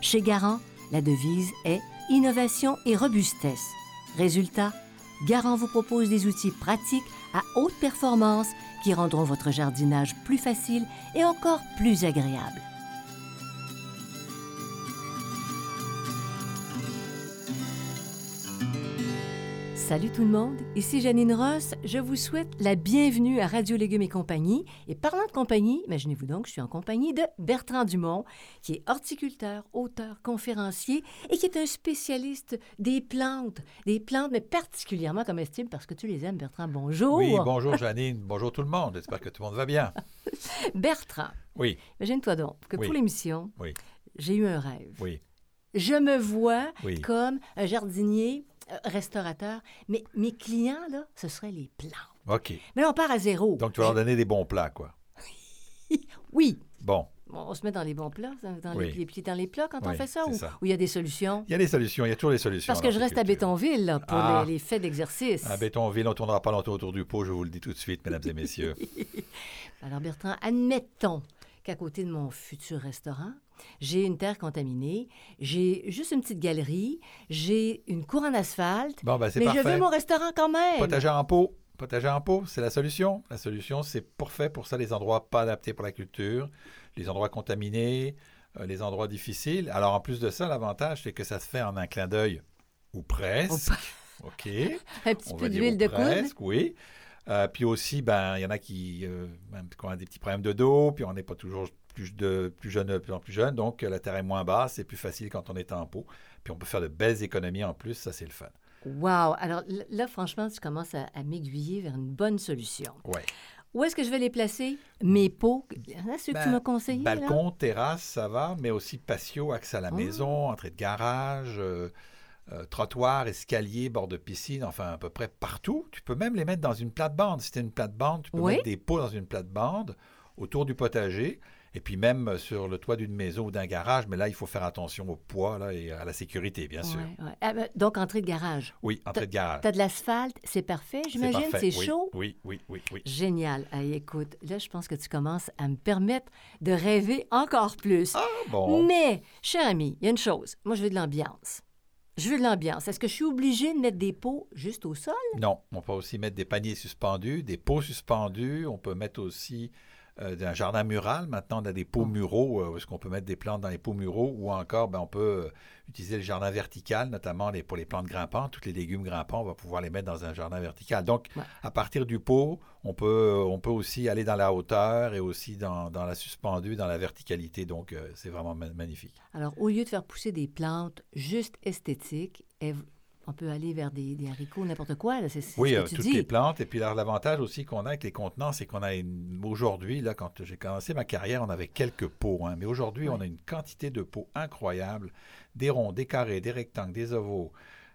Chez Garant, la devise est innovation et robustesse. Résultat, Garant vous propose des outils pratiques à haute performance qui rendront votre jardinage plus facile et encore plus agréable. Salut tout le monde, ici Janine Ross. Je vous souhaite la bienvenue à Radio Légumes et compagnie. Et parlant de compagnie, imaginez-vous donc, je suis en compagnie de Bertrand Dumont, qui est horticulteur, auteur, conférencier et qui est un spécialiste des plantes, des plantes, mais particulièrement comestibles parce que tu les aimes, Bertrand. Bonjour. Oui, bonjour Janine, bonjour tout le monde. J'espère que tout le monde va bien. Bertrand, Oui, imagine-toi donc que Oui. pour l'émission, oui, j'ai eu un rêve. oui. Je me vois Oui. comme un jardinier restaurateur, mais mes clients, là, ce seraient les plantes. OK. Mais là, on part à zéro. Donc, tu vas leur donner des bons plats, quoi. Oui, Bon, Bon, on se met dans les bons plats, dans Oui. les, pieds dans les plats quand on fait ça, ou il y a des solutions? il y a des solutions, il y a toujours des solutions. Parce que je reste à. Bétonville là, pour Ah. les, les faits d'exercice. À Bétonville, on ne tournera pas longtemps autour du pot, je vous le dis tout de suite, mesdames et messieurs. Alors Bertrand, admettons qu'à côté de mon futur restaurant, j'ai une terre contaminée, j'ai juste une petite galerie, j'ai une cour en asphalte, Bon, ben mais parfait. je veux mon restaurant quand même. Potager en pot. Potager en pot, c'est la solution. La solution, c'est parfait pour ça, les endroits pas adaptés pour la culture, les endroits contaminés, euh, les endroits difficiles. Alors, en plus de ça, l'avantage, c'est que ça se fait en un clin d'œil, ou presque. OK. Un petit On peu d'huile de coude. presque, oui. Euh, puis aussi, ben, il y en a qui, euh, qui ont des petits problèmes de dos, puis on n'est pas toujours plus, de, plus jeune, de plus en plus jeune, donc la terre est moins basse, c'est plus facile quand on est en pot. Puis on peut faire de belles économies en plus, ça c'est le fun. Wow! Alors là, franchement, tu commences à, à m'aiguiller vers une bonne solution. Ouais. Où est-ce que je vais les placer? Mes pots, hein, ceux que tu Ben, m'as conseillés? là? Balcon, terrasse, ça va, mais aussi patio, accès à la Ah. maison, entrée de garage, euh, euh, trottoir, escalier, bord de piscine, enfin à peu près partout. Tu peux même les mettre dans une plate-bande. Si tu une plate-bande, tu peux Oui. mettre des pots dans une plate-bande autour du potager. Et puis même euh, sur le toit d'une maison ou d'un garage, mais là, il faut faire attention au poids là, et à la sécurité, bien sûr. Ouais, ouais. Ah, ben, donc, entrée de garage. Oui, entrée de garage. Tu as de l'asphalte, c'est parfait, j'imagine? C'est Oui, chaud? Oui, oui, oui, oui. Génial. Écoute, là, je pense que tu commences à me permettre de rêver encore plus. Ah bon. Mais, cher ami, il y a une chose. Moi, je veux de l'ambiance. Je veux de l'ambiance. Est-ce que je suis obligée de mettre des pots juste au sol? Non, on peut aussi mettre des paniers suspendus, des pots suspendus. On peut mettre aussi euh, un jardin mural. Maintenant, on a des pots Oh. muraux, euh, où est-ce qu'on peut mettre des plantes dans les pots muraux, ou encore, ben, on peut euh, utiliser le jardin vertical, notamment les, pour les plantes grimpantes. Tous les légumes grimpants, on va pouvoir les mettre dans un jardin vertical. Donc, Ouais. à partir du pot, on peut, on peut aussi aller dans la hauteur et aussi dans, dans la suspendue, dans la verticalité. Donc, euh, c'est vraiment ma- magnifique. Alors, au lieu de faire pousser des plantes juste esthétiques, on peut aller vers des, des haricots, n'importe quoi. là, Oui, ce euh, que tu toutes dis. les plantes. Et puis l'avantage aussi qu'on a avec les contenants, c'est qu'on a une... aujourd'hui, là, quand j'ai commencé ma carrière, on avait quelques pots. hein. mais aujourd'hui, on a une quantité de pots incroyable. Des ronds, des carrés, des rectangles, des ovaux,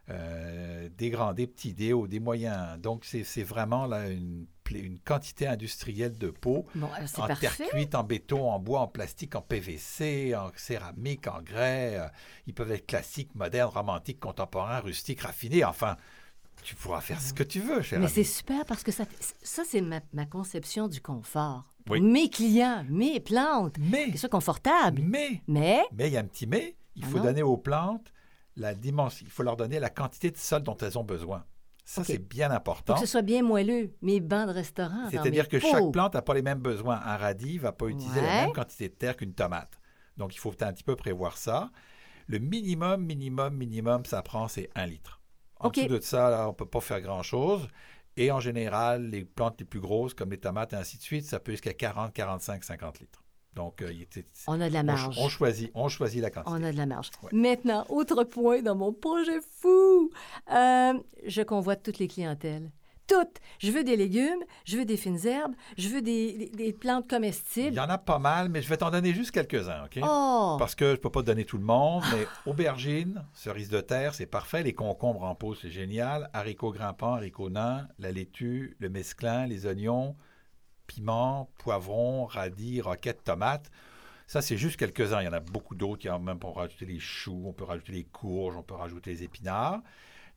euh, des grands, des petits, des hauts, des moyens. Donc, c'est vraiment là une, une quantité industrielle de. Bon, c'est En terre cuite, en béton, en bois, en plastique, en PVC, en céramique, en grès. euh, Ils peuvent être classiques, modernes, romantiques, contemporains, rustiques, raffinés. Enfin, tu pourras faire ce que tu veux, cher Mais c'est super parce que ça, ça c'est ma, ma conception du confort. Oui. Mes clients, mes plantes, Mais, c'est confortable. mais, Mais, mais il y a un petit mais. Il Ah faut non? donner aux plantes la dimension. Il faut leur donner la quantité de sol dont elles ont besoin. Ça, c'est bien faut important. que ce soit bien moelleux, mes bancs de restaurant. C'est-à-dire que chaque plante n'a pas les mêmes besoins. Un radis ne va pas utiliser Ouais. la même quantité de terre qu'une tomate. Donc, il faut un petit peu prévoir ça. Le minimum, minimum, minimum, ça prend, c'est un litre. En dessous de ça, là, on ne peut pas faire grand-chose. Et en général, les plantes les plus grosses, comme les tomates et ainsi de suite, ça peut jusqu'à 40, 45, 50 litres. Donc, euh, il était- On a de la marge. on choisit, on choisit la quantité. On a de la marge. Ouais. Maintenant, autre point dans mon projet fou. Euh, je convoite toutes les clientèles. Toutes. Je veux des légumes, je veux des fines herbes, je veux des, des- des plantes Il comestibles. y en a pas mal, mais je vais t'en donner juste quelques-uns, OK? Oh! Parce que je ne peux pas te donner tout le monde, mais aubergines, cerises de terre, c'est parfait. Les concombres en pot, c'est génial. Haricots grimpants, haricots nains, la laitue, le mesclin, les oignons, piments, poivrons, radis, roquettes, tomates. Ça, c'est juste quelques-uns. Il y en a beaucoup d'autres. Il y a même, peut rajouter les choux, on peut rajouter les courges, on peut rajouter les épinards.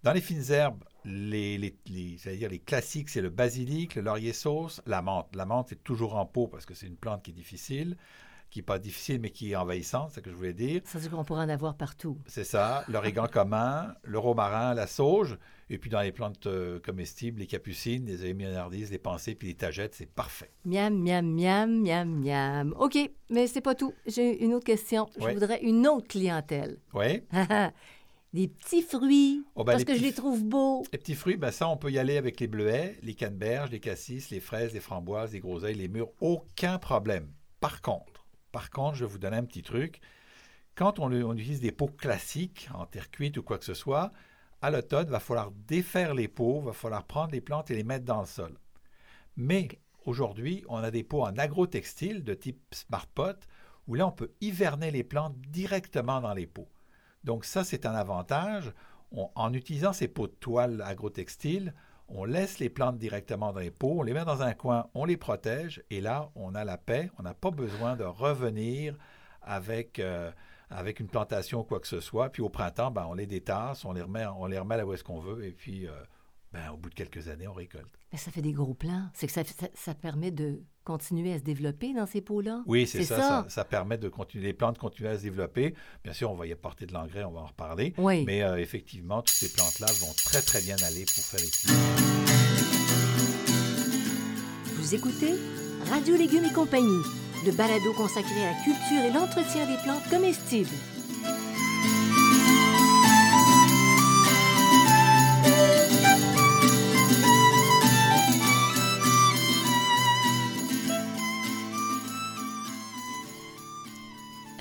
Dans les fines herbes, les, les, les- j'allais dire les classiques, c'est le basilic, le laurier sauce, la menthe. La menthe, c'est toujours en pot parce que c'est une plante qui est difficile, qui n'est pas difficile, mais qui est envahissante, c'est ce que je voulais dire. Ça veut dire qu'on pourrait en avoir partout. C'est ça, l'origan commun, le romarin, la sauge, et puis dans les plantes euh, comestibles, les capucines, les émignardises, les pensées, puis les tagettes, c'est parfait. Miam, miam, miam, miam, miam. OK, mais c'est pas tout. J'ai une autre question. Je voudrais une autre clientèle. Oui. des petits fruits, Oh, ben, parce que je les trouve beaux. Les petits fruits, ben ça, on peut y aller avec les bleuets, les canneberges, les cassis, les fraises, les framboises, les groseilles, les mûres, aucun problème. Par contre, par contre, je vais vous donner un petit truc. Quand on, on utilise des pots classiques, en terre cuite ou quoi que ce soit, à l'automne, il va falloir défaire les pots, il va falloir prendre les plantes et les mettre dans le sol. Mais aujourd'hui, on a des pots en agrotextile de type Smart Pot, où là, on peut hiverner les plantes directement dans les pots. Donc ça, c'est un avantage. On- en utilisant ces pots de toile agrotextiles, on laisse les plantes directement dans les pots, on les met dans un coin, on les protège, et là, on a la paix. On n'a pas besoin de revenir avec, euh, une plantation ou quoi que ce soit. Puis au printemps, ben, on les détasse, on les remet, on les remet là où est-ce qu'on veut, et puis euh, ben, au bout de quelques années, on récolte. Mais ça fait des gros plants. C'est que ça, ça, ça permet de continuer à se développer dans ces pots-là. Oui, c'est ça, ça. permet de continuer, les plantes continuent à se développer. Bien sûr, on va y apporter de l'engrais, on va en reparler. Oui. Mais euh, effectivement, toutes ces plantes-là vont très, très bien aller pour faire cuisines. Vous écoutez Radio Légumes et compagnie, le balado consacré à la culture et l'entretien des plantes comestibles.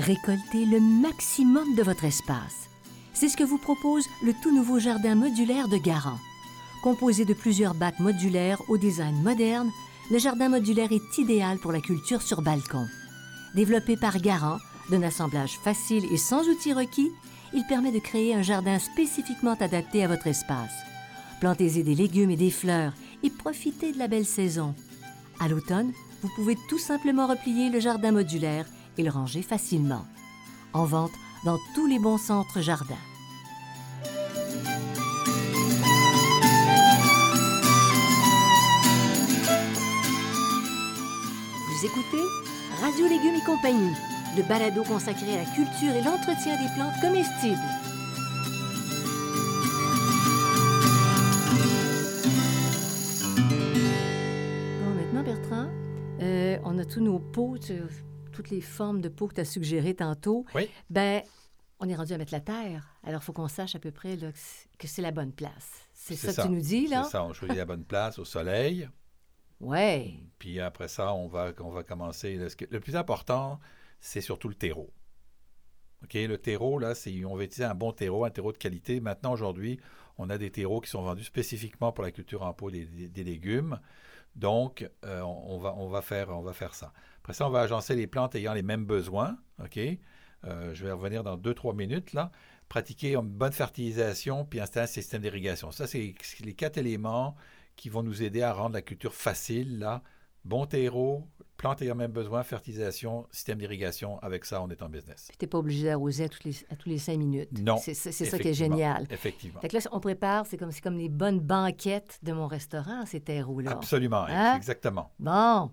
Récoltez le maximum de votre espace. C'est ce que vous propose le tout nouveau jardin modulaire de Garant. Composé de plusieurs bacs modulaires au design moderne, le jardin modulaire est idéal pour la culture sur balcon. Développé par Garant, d'un assemblage facile et sans outils requis, il permet de créer un jardin spécifiquement adapté à votre espace. Plantez-y des légumes et des fleurs et profitez de la belle saison. À l'automne, vous pouvez tout simplement replier le jardin modulaire et le ranger facilement. En vente dans tous les bons centres jardins. Vous écoutez Radio Légumes et compagnie, le balado consacré à la culture et l'entretien des plantes comestibles. Bon, maintenant, Bertrand, euh, on a tous nos pots, toutes les formes de pots que tu as suggérées tantôt. Oui. Ben, on est rendu à mettre la terre. Alors, il faut qu'on sache à peu près là, que c'est- la bonne place. C'est ça, que tu nous dis, là? C'est ça, on choisit la bonne place au soleil. Ouais. Puis après ça, on va, on va commencer. Le, plus important, c'est surtout le terreau. OK, le terreau, là, c'est, on va utiliser un bon terreau, un terreau de qualité. Maintenant, aujourd'hui, on a des terreaux qui sont vendus spécifiquement pour la culture en pot des, des- des légumes. Donc, euh, on va, on, va faire, on va faire ça. Après ça, on va agencer les plantes ayant les mêmes besoins. OK? Euh, je vais revenir dans 2-3 minutes, là. Pratiquer une bonne fertilisation puis installer un système d'irrigation. Ça, c'est les quatre éléments qui vont nous aider à rendre la culture facile, là. Bon terreau, plantes ayant même besoin, fertilisation, système d'irrigation. Avec ça, on est en business. Puis t'es pas obligé d'arroser à, toutes les- à tous les cinq minutes. Non, C'est ça qui est génial. Effectivement. Fait que là, on prépare, c'est comme, comme les bonnes banquettes de mon restaurant, ces terreaux-là. Absolument, Hein? exactement. Bon.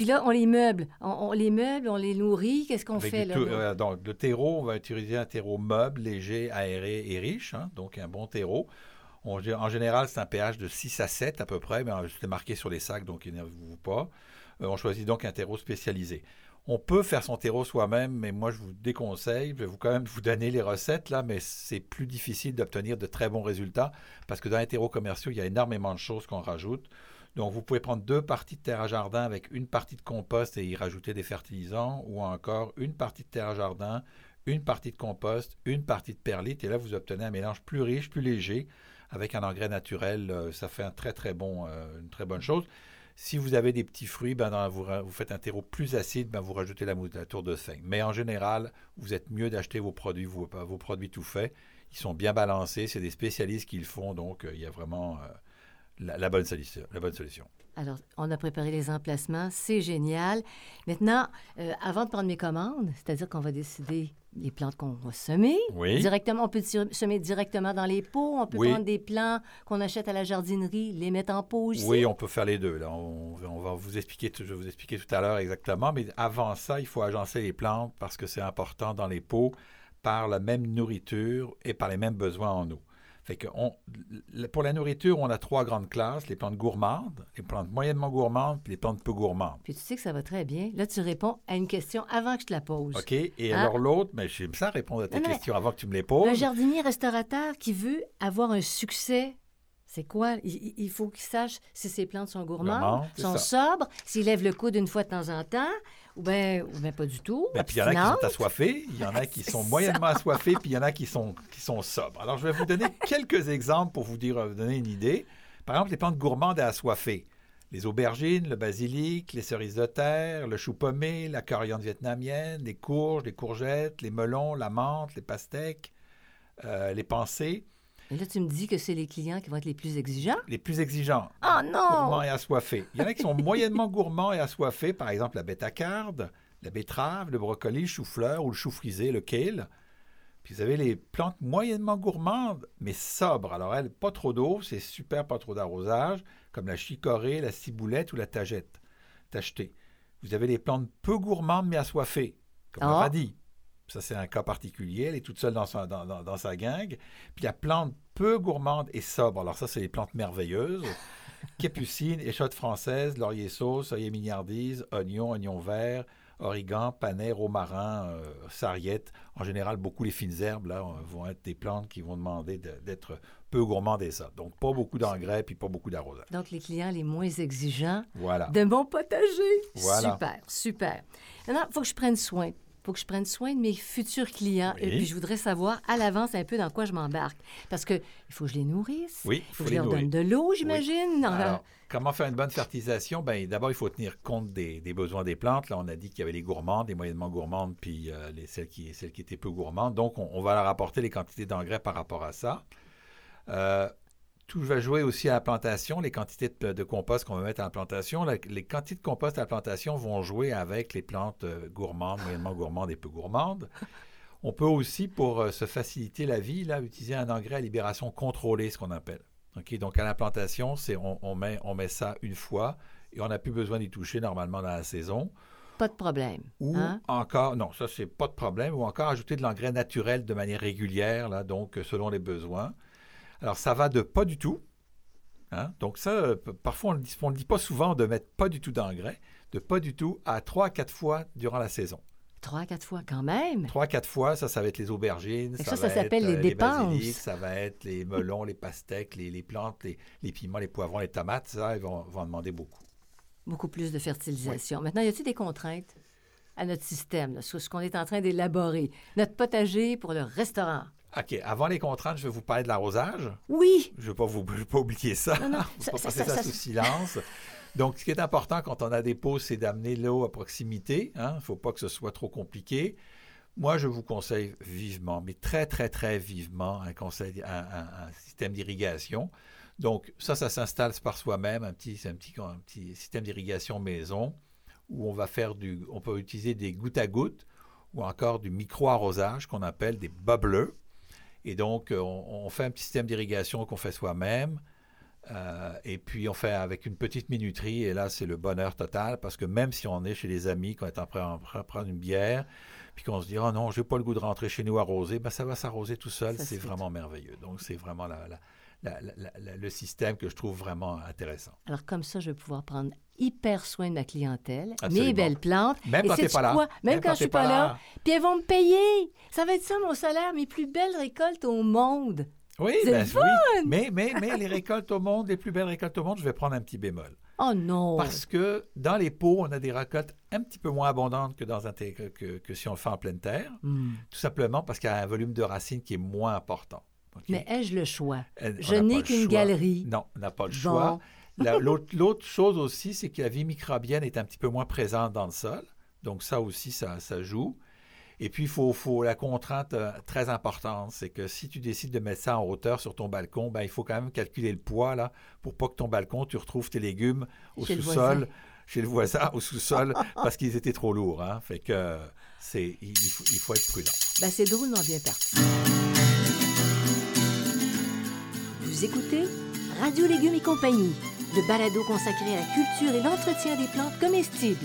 Puis là, on les meuble. On, on les meuble, on les nourrit. Qu'est-ce qu'on fait, là? euh, donc, le terreau, on va utiliser un terreau meuble, léger, aéré et riche, hein, donc un bon terreau. On- en général, c'est un pH de 6 à 7 à peu près, mais euh, c'est marqué sur les sacs, donc énervez-vous pas. Euh, on choisit donc un terreau spécialisé. On peut faire son terreau soi-même, mais moi je vous déconseille. Je vais vous quand même vous donner les recettes là, mais c'est plus difficile d'obtenir de très bons résultats parce que dans les terreaux commerciaux, il y a énormément de choses qu'on rajoute. Donc vous pouvez prendre deux parties de terre à jardin avec une partie de compost et y rajouter des fertilisants, ou encore une partie de terre à jardin, une partie de compost, une partie de perlite, et là vous obtenez un mélange plus riche, plus léger, avec un engrais naturel. Euh, ça fait un très très bon, euh, une très bonne chose. Si vous avez des petits fruits, ben vous, faites un terreau plus acide, ben vous rajoutez la, la tour de feuille. Mais en général, vous êtes mieux d'acheter vos produits, vos, produits tout faits. Ils sont bien balancés, c'est des spécialistes qui le font, donc euh, il y a vraiment la, bonne solution, la bonne solution. Alors, on a préparé les emplacements, c'est génial. Maintenant, euh, avant de prendre mes commandes, c'est-à-dire qu'on va décider les plantes qu'on va semer. Oui. Directement, on peut semer directement dans les pots. On peut prendre des plants qu'on achète à la jardinerie, les mettre en pot aussi. Oui, on peut faire les deux. Là. On, va vous expliquer, je vais vous expliquer tout à l'heure exactement. Mais avant ça, il faut agencer les plantes parce que c'est important dans les pots par la même nourriture et par les mêmes besoins en eau. Fait que on, pour la nourriture, on a trois grandes classes les plantes gourmandes, les plantes moyennement gourmandes, puis les plantes peu gourmandes. Puis tu sais que ça va très bien. Là, tu réponds à une question avant que je te la pose. OK. Et hein? alors l'autre, mais j'aime ça répondre à tes questions avant que tu me les poses. Un jardinier restaurateur qui veut avoir un succès c'est quoi? Il, faut qu'il sache si ses plantes sont gourmandes, sont sobres, s'il lève le coude une fois de temps en temps, ou bien ou pas du tout. Ben, puis il y en a qui sont assoiffés, il y en a qui sont moyennement assoiffés, puis il y en a qui sont, qui sont sobres. Alors, je vais vous donner quelques exemples pour vous dire, vous donner une idée. Par exemple, les plantes gourmandes et assoiffées. Les aubergines, le basilic, les cerises de terre, le chou pommé, la coriandre vietnamienne, les courges, les courgettes, les melons, la menthe, les pastèques, euh, les pensées. Là, tu me dis que c'est les clients qui vont être les plus exigeants? Les plus exigeants. Oh non! Gourmands et assoiffés. Il y en a qui sont moyennement gourmands et assoiffés, par exemple la bêta-carde, la betterave, le brocoli, le chou-fleur ou le chou frisé, le kale. Puis vous avez les plantes moyennement gourmandes, mais sobres. Alors, elles, pas trop d'eau, c'est super, pas trop d'arrosage, comme la chicorée, la ciboulette ou la tagette, tachetée. Vous avez les plantes peu gourmandes mais assoiffées, comme le ah. radis, ça, c'est un cas particulier. Elle est toute seule dans sa, dans, dans, sa gangue. Puis il y a plantes peu gourmandes et sobres. Alors ça, c'est les plantes merveilleuses. Capucine, échotte française, laurier sauce, œillet mignardise, oignon, oignon vert, origan, panais, romarin, euh, sarriette. En général, beaucoup les fines herbes là, vont être des plantes qui vont demander d'être peu gourmandes et ça. Donc, pas beaucoup d'engrais puis pas beaucoup d'arrosage. Donc, les clients les moins exigeants voilà. de mon potager. Voilà. Super, super. Maintenant, il faut que je prenne soin faut que je prenne soin de mes futurs clients. Et puis, je voudrais savoir à l'avance un peu dans quoi je m'embarque. Parce qu'il faut que je les nourrisse. Oui, il faut, que je leur donne de l'eau, j'imagine. Alors, comment faire une bonne fertilisation? Bien, d'abord, il faut tenir compte des, besoins des plantes. Là, on a dit qu'il y avait les gourmandes, les moyennement gourmandes, puis euh, les, celles, qui, celles qui étaient peu gourmandes. Donc, on, va leur apporter les quantités d'engrais par rapport à ça. Euh, tout va jouer aussi à la plantation, les quantités de, compost qu'on va mettre à la plantation. les quantités de compost à la plantation vont jouer avec les plantes euh, gourmandes, moyennement gourmandes et peu gourmandes. On peut aussi, pour euh, se faciliter la vie, là, utiliser un engrais à libération contrôlée, ce qu'on appelle. donc à la plantation, c'est on, met, on met ça une fois et on n'a plus besoin d'y toucher normalement dans la saison. Pas de problème. Ou hein? encore, non, ça c'est pas de problème, ou encore ajouter de l'engrais naturel de manière régulière, là, donc selon les besoins. Alors, ça va de pas du tout. Hein? Donc, ça, parfois, on ne dit pas souvent de mettre pas du tout d'engrais, de pas du tout à trois à quatre fois durant la saison. Trois à quatre fois quand même? Trois à quatre fois, ça, ça va être les aubergines. Ça, ça, s'appelle les euh, dépenses. ça va être les melons, les pastèques, les, plantes, les, piments, les poivrons, les tomates. Ça, ils vont, vont demander beaucoup. Beaucoup plus de fertilisation. Maintenant, y a-t-il des contraintes à notre système, sur ce qu'on est en train d'élaborer? Notre potager pour le restaurant. OK. Avant les contraintes, je vais vous parler de l'arrosage. Oui. Je ne vais pas, vous, pas oublier ça. Non, non. pas passer ça, sous silence. Donc, ce qui est important quand on a des pots, c'est d'amener l'eau à proximité. Il hein. ne faut pas que ce soit trop compliqué. Moi, je vous conseille vivement, mais très, très, très vivement, un, conseil, un, système d'irrigation. Donc, ça, ça s'installe par soi-même, un petit, un, petit, un petit système d'irrigation maison où on va faire du. On peut utiliser des gouttes à gouttes ou encore du micro-arrosage qu'on appelle des bubblers. Et donc, euh, on, fait un petit système d'irrigation qu'on fait soi-même. Euh, et puis, on fait avec une petite minuterie. Et là, c'est le bonheur total parce que même si on est chez les amis, qu'on est en train de prendre une bière, puis qu'on se dit, oh non, j'ai pas le goût de rentrer chez nous arroser, ben, ça va s'arroser tout seul. C'est vraiment merveilleux. Donc, c'est vraiment le système que je trouve vraiment intéressant. Alors comme ça, je vais pouvoir prendre hyper soin de ma clientèle, mes belles plantes. Même quand tu pas là. Même, quand, je suis pas, là. Puis elles vont me payer. Ça va être ça mon salaire, mes plus belles récoltes au monde. Oui, ben, oui. Mais, mais, mais les récoltes au monde, les plus belles récoltes au monde, je vais prendre un petit bémol. Oh non! Parce que dans les pots, on a des récoltes un petit peu moins abondantes que, dans un que, que, si on le fait en pleine terre. Hmm. Tout simplement parce qu'il y a un volume de racines qui est moins important. Mais ai-je le choix? Je n'ai qu'une galerie. Non, on n'a pas le choix. L'autre chose aussi, c'est que la vie microbienne est un petit peu moins présente dans le sol. Donc ça aussi, ça, ça joue. Et puis, il faut, faut, la contrainte euh, très importante, c'est que si tu décides de mettre ça en hauteur sur ton balcon, ben, il faut quand même calculer le poids là, pour pas que ton balcon, tu retrouves tes légumes au sous-sol, chez le voisin, au sous-sol, parce qu'ils étaient trop lourds. Hein. Fait que c'est, il, faut, il faut être prudent. Ben, c'est drôlement bien parti. Vous écoutez Radio Légumes et compagnie, le balado consacré à la culture et l'entretien des plantes comestibles.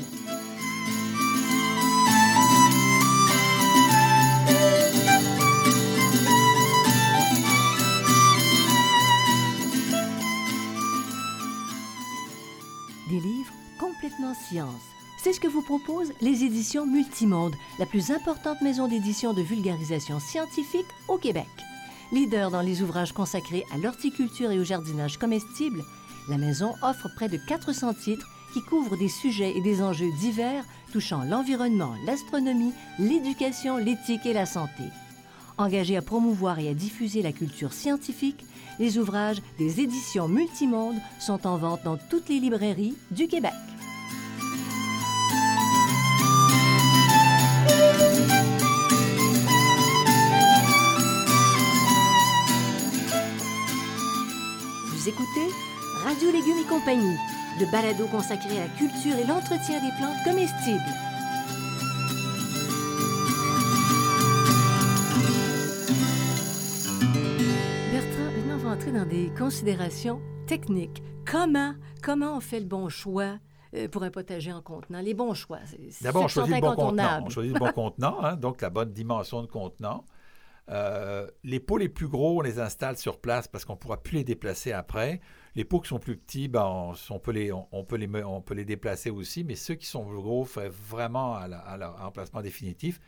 Des livres complètement science. C'est ce que vous proposent les éditions Multimonde, la plus importante maison d'édition de vulgarisation scientifique au Québec. Leader dans les ouvrages consacrés à l'horticulture et au jardinage comestible, la maison offre près de 400 titres qui couvrent des sujets et des enjeux divers touchant l'environnement, l'astronomie, l'éducation, l'éthique et la santé. Engagé à promouvoir et à diffuser la culture scientifique, les ouvrages des éditions Multimonde sont en vente dans toutes les librairies du Québec. Vous écoutez Radio Légumes et compagnie, le balado consacré à la culture et l'entretien des plantes comestibles. entrer dans des considérations techniques. Comment, comment on fait le bon choix euh, pour un potager en contenant? Les bons choix. D'abord, on choisit le bon contenant. On choisit le bon contenant, hein, donc la bonne dimension de contenant. Euh, les pots les plus gros, on les installe sur place parce qu'on ne pourra plus les déplacer après. Les pots qui sont plus petits, ben, on, peut les, on, peut les, on peut les déplacer aussi, mais ceux qui sont plus gros, fait vraiment à, leur emplacement définitif.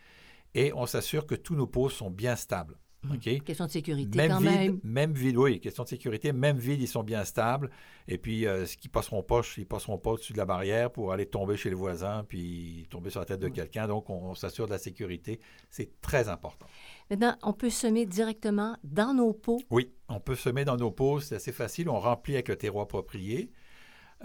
Et on s'assure que tous nos pots sont bien stables. Hmm. Question de sécurité même quand même. Même vide, oui, question de sécurité. Même vide, ils sont bien stables. Et puis, euh, ce qui passeront pas, ils passeront pas au-dessus de la barrière pour aller tomber chez le voisin puis tomber sur la tête de quelqu'un. Donc, on, s'assure de la sécurité. C'est très important. Maintenant, on peut semer directement dans nos pots? Oui, on peut semer dans nos pots. C'est assez facile. On remplit avec le terreau approprié.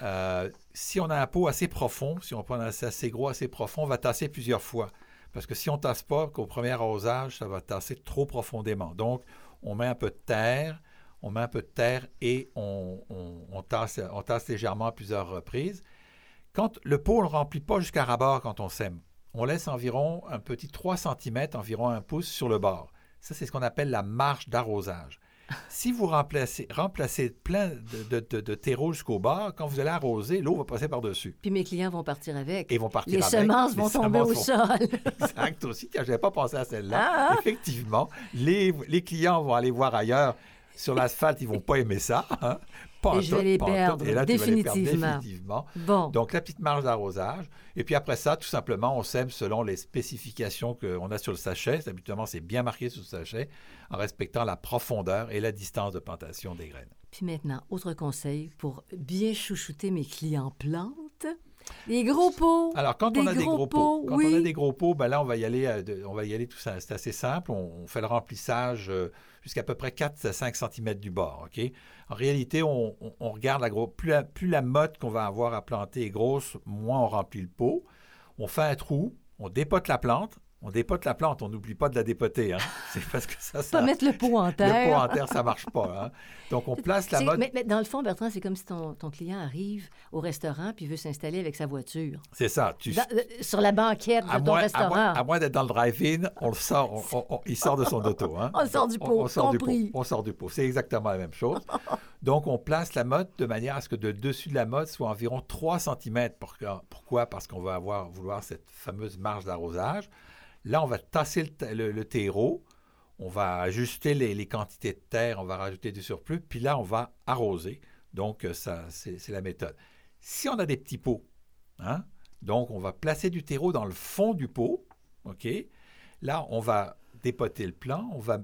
Euh, si on a un pot assez profond, si on prend un assez gros, assez profond, on va tasser plusieurs fois. Parce que si on ne tasse pas, qu'au premier arrosage, ça va tasser trop profondément. Donc, on met un peu de terre, on met un peu de terre et on, tasse, on tasse légèrement à plusieurs reprises. Quand le pot, ne remplit pas jusqu'à rabord quand on sème. On laisse environ un petit 3 cm, environ un pouce sur le bord. Ça, c'est ce qu'on appelle la marche d'arrosage. Si vous remplacez, remplacez plein de, de, terreau jusqu'au bord, quand vous allez arroser, l'eau va passer par-dessus. Puis mes clients vont partir avec. Et vont partir les Semences vont tomber au sol. exact aussi. Je n'avais pas pensé à celle-là. Ah, ah. Effectivement, les, les, clients vont aller voir ailleurs. Sur l'asphalte, ils vont pas aimer ça. Hein? et je vais les perdre, et là, définitivement. définitivement. Bon. Donc, la petite marge d'arrosage. Et puis après ça, tout simplement, on sème selon les spécifications qu'on a sur le sachet. Habituellement, c'est bien marqué sur le sachet, en respectant la profondeur et la distance de plantation des graines. Puis maintenant, autre conseil pour bien chouchouter mes clients plantes. Les gros pots. Alors, quand on a des gros pots, quand on a des gros pots, ben là, on va y aller, euh, on va y aller tout ça. C'est assez simple. On, fait le remplissage euh, jusqu'à peu près 4 à 5 cm du bord. En réalité, on, regarde la. Plus la, plus la motte qu'on va avoir à planter est grosse, moins on remplit le pot. On fait un trou, on dépote la plante, on dépote la plante, on n'oublie pas de la dépoter. Hein. C'est parce que ça, ça. Pas mettre le pot en terre. Le pot en terre, ça marche pas. Hein. Donc, on place la motte. Mais, dans le fond, Bertrand, c'est comme si ton, client arrive au restaurant puis veut s'installer avec sa voiture. C'est ça. Tu... Euh, sur la banquette de ton restaurant. À moins, d'être dans le drive-in, on le sort, il sort de son auto. Hein. On sort du pot, on, sort du pot. On sort du pot. C'est exactement la même chose. Donc, on place la motte de manière à ce que le dessus de la motte soit environ 3 cm. Pourquoi? Parce qu'on va avoir, vouloir cette fameuse marge d'arrosage. Là, on va tasser le, terreau. on va ajuster les, quantités de terre, on va rajouter du surplus, puis là, on va arroser. Donc, euh, ça, c'est la méthode. Si on a des petits pots, hein, donc on va placer du terreau dans le fond du pot, OK? Là, on va dépoter le plan, on va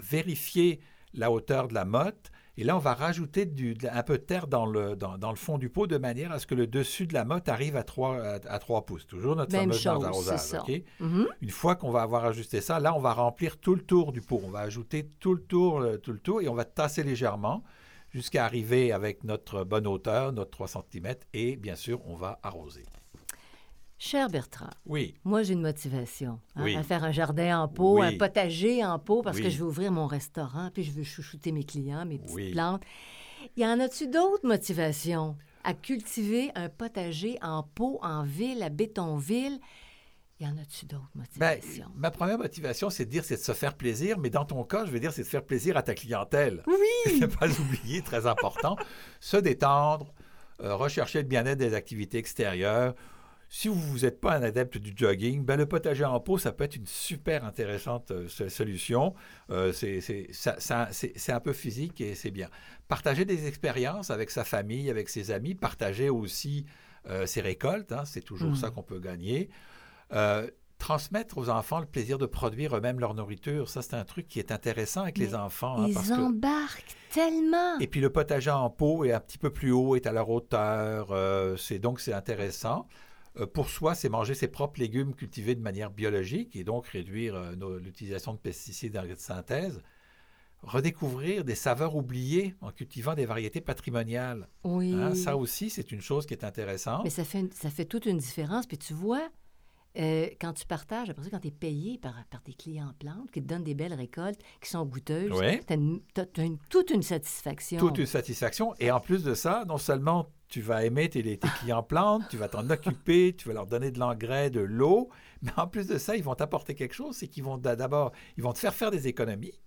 vérifier la hauteur de la motte, et là, on va rajouter un peu de terre dans le, dans, le fond du pot de manière à ce que le dessus de la motte arrive à 3, à, 3 pouces. Toujours notre Même fameuse d'arrosage. Mhm. Une fois qu'on va avoir ajusté ça, là, on va remplir tout le tour du pot. On va ajouter tout le tour, euh, tout le tour et on va tasser légèrement jusqu'à arriver avec notre bonne hauteur, notre 3 cm, et bien sûr, on va arroser. Cher Bertrand, oui. moi j'ai une motivation hein, à faire un jardin en pot, un potager en pot, parce que je veux ouvrir mon restaurant, puis je veux chouchouter mes clients, mes petites plantes. Y en a-tu d'autres motivations? À cultiver un potager en pot, en ville, à Bétonville? Y en a-tu d'autres ben, motivations? ma première motivation, c'est de dire, c'est de se faire plaisir, mais dans ton cas, je veux dire, c'est de faire plaisir à ta clientèle. Oui! ne pas oublier, très important, se détendre, euh, rechercher le bien-être des activités extérieures, si vous n'êtes pas un adepte du jogging, ben le potager en pot, ça peut être une super intéressante euh, solution. Euh, c'est un peu physique et c'est bien. Partager des expériences avec sa famille, avec ses amis, partager aussi euh, ses récoltes, hein, c'est toujours ça mmh. qu'on peut gagner. transmettre aux enfants le plaisir de produire eux-mêmes leur nourriture, ça c'est un truc qui est intéressant avec les enfants. Hein, ils embarquent tellement. Et puis le potager en pot est un petit peu plus haut, est à leur hauteur, c'est donc c'est intéressant. Euh, pour soi, c'est manger ses propres légumes cultivés de manière biologique et donc réduire euh, l'utilisation de pesticides de synthèse. Redécouvrir des saveurs oubliées en cultivant des variétés patrimoniales. Oui. Hein, ça aussi, c'est une chose qui est intéressante. Mais ça fait, ça fait toute une différence. Puis tu vois, euh, quand tu partages, après ça, quand tu es payé par, par tes clients en plantes, qui te donnent des belles récoltes, qui sont goûteuses, tu as, toute une satisfaction. Toute une satisfaction. Et en plus de ça, non seulement tu vas aimer tes, clients plantes, tu vas t'en occuper, tu vas leur donner de l'engrais, de l'eau, mais en plus de ça, ils vont t'apporter quelque chose, c'est qu'ils vont d'abord, ils vont te faire faire des économies.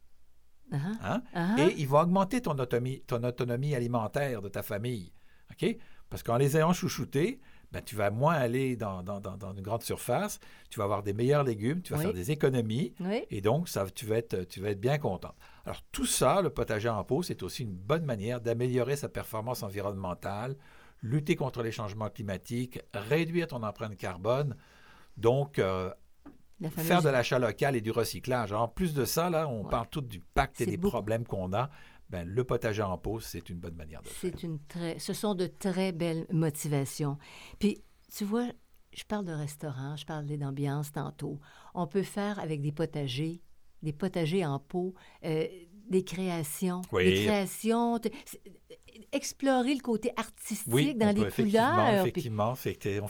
Uh-huh. Hein, uh-huh. Et ils vont augmenter ton autonomie, ton autonomie alimentaire de ta famille. OK? Parce qu'en les ayant chouchoutés, ben, tu vas moins aller dans, une grande surface, tu vas avoir des meilleurs légumes, tu vas faire des économies, et donc ça, tu, vas être, tu vas être bien contente. Alors tout ça, le potager en pot, c'est aussi une bonne manière d'améliorer sa performance environnementale, lutter contre les changements climatiques, réduire ton empreinte carbone, donc euh, faire de l'achat local et du recyclage. en plus de ça, là, on parle tout du pacte et des problèmes qu'on a. Ben, le potager en pot, c'est une bonne manière de faire. Une très, ce sont de très belles motivations. Puis, tu vois, je parle de restaurant, je parlais d'ambiance tantôt. On peut faire avec des potagers, des potagers en pot, euh, des créations. Des créations. Explorer le côté artistique dans les couleurs. Effectivement,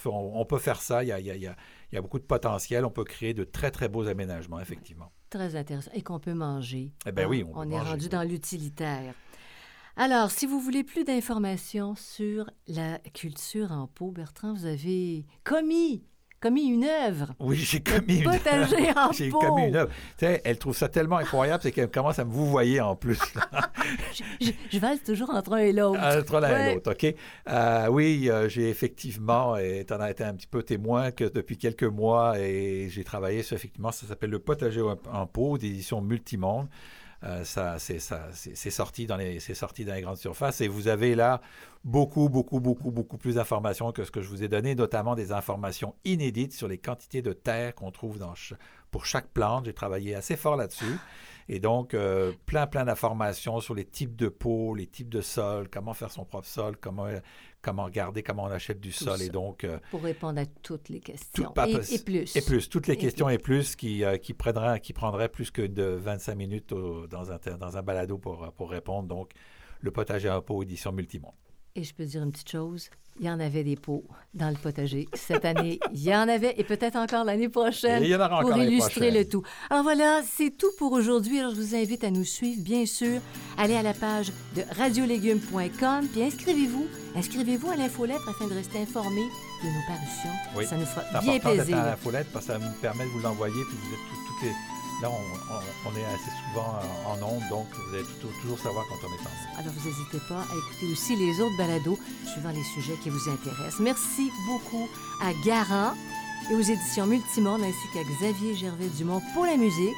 on, on, peut faire ça. Il y a, il y a, il y a beaucoup de potentiel. On peut créer de très, très beaux aménagements, effectivement. Très intéressant. Et qu'on peut manger. Eh bien oui, on, est rendu dans l'utilitaire. Alors, si vous voulez plus d'informations sur la culture en pot, Bertrand, vous avez commis commis une œuvre. Oui, j'ai commis une œuvre. J'ai commis une œuvre. Tu sais, elle trouve ça tellement incroyable, c'est qu'elle commence à me vous voyer en plus. je, je, valse toujours entre un et l'autre. Entre l'un et l'autre, OK. Euh, oui, euh, j'ai effectivement, et tu en as été un petit peu témoin, que depuis quelques mois, et j'ai travaillé sur, effectivement, ça s'appelle Le potager en pot d'édition Multimonde. Euh, ça, c'est, ça, c'est, sorti dans les, c'est sorti dans les grandes surfaces. Et vous avez là beaucoup, beaucoup, beaucoup, beaucoup plus d'informations que ce que je vous ai donné, notamment des informations inédites sur les quantités de terre qu'on trouve dans pour chaque plante. J'ai travaillé assez fort là-dessus. Et donc, euh, plein, plein d'informations sur les types de pots, les types de sols, comment faire son propre sol, comment, comment regarder, comment on achète du sol. Et donc, euh, pour répondre à toutes les questions. et, plus. Et plus. Toutes les questions et plus qui, euh, qui, prendraient, qui prendraient plus que de 25 minutes dans, un, dans un balado pour, pour répondre. Donc, le potager à pot édition Multimonde. Et je peux dire une petite chose, il y en avait des pots dans le potager. Cette année, il y en avait et peut-être encore l'année prochaine pour illustrer le tout. Alors voilà, c'est tout pour aujourd'hui. Alors je vous invite à nous suivre, bien sûr. Allez à la page de radiolégumes.com puis inscrivez-vous. Inscrivez-vous à l'infolettre afin de rester informé de nos parutions. Ça nous fera bien plaisir. à l'infolettre parce que ça nous permet de vous l'envoyer puis vous êtes toutes les Là, on, est assez souvent en ondes, donc vous allez toujours, savoir quand on est ensemble. Alors, vous n'hésitez pas à écouter aussi les autres balados suivant les sujets qui vous intéressent. Merci beaucoup à Garant et aux éditions Multimonde ainsi qu'à Xavier Gervais-Dumont pour la musique.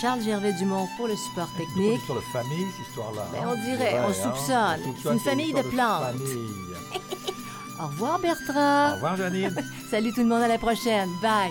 Charles Gervais Dumont pour le support technique. Sur le famille, cette histoire-là. Ben, hein, on dirait, on soupçonne. hein, on C'est soupçonne une famille de plantes. famille. Au revoir Au Bertrand. revoir, Janine. Salut tout le monde, à la prochaine. Bye.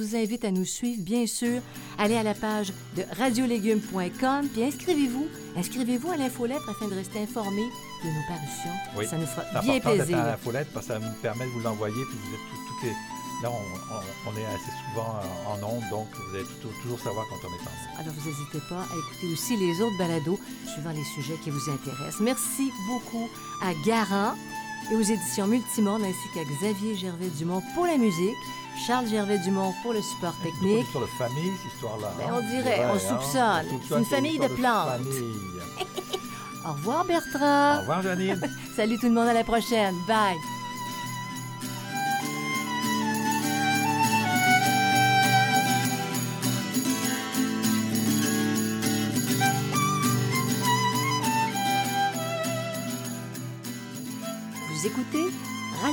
Vous invite à nous suivre, bien sûr. Allez à la page de radiolégumes.com puis inscrivez-vous. Inscrivez-vous à l'infolettre afin de rester informé de nos parutions. Oui. Ça nous fera bien plaisir. à parce que ça me permet de vous l'envoyer. Puis vous êtes tout- toutes les... Là, on, on- on est assez souvent en, en ondes, donc vous allez tout- toujours savoir quand on est ensemble. Alors, vous n'hésitez pas à écouter aussi les autres balados suivant les sujets qui vous intéressent. Merci beaucoup à Garant et aux éditions Multimonde ainsi qu'à Xavier Gervais-Dumont pour la musique, Charles Gervais-Dumont pour le support technique. Sur le famille, cette histoire-là. Ben, hein, on c'est dirait, vrai, on hein, soupçonne. on C'est une famille de histoire plantes. Au revoir Au Bertrand. revoir, Janine. Salut tout le monde, à la prochaine. Bye.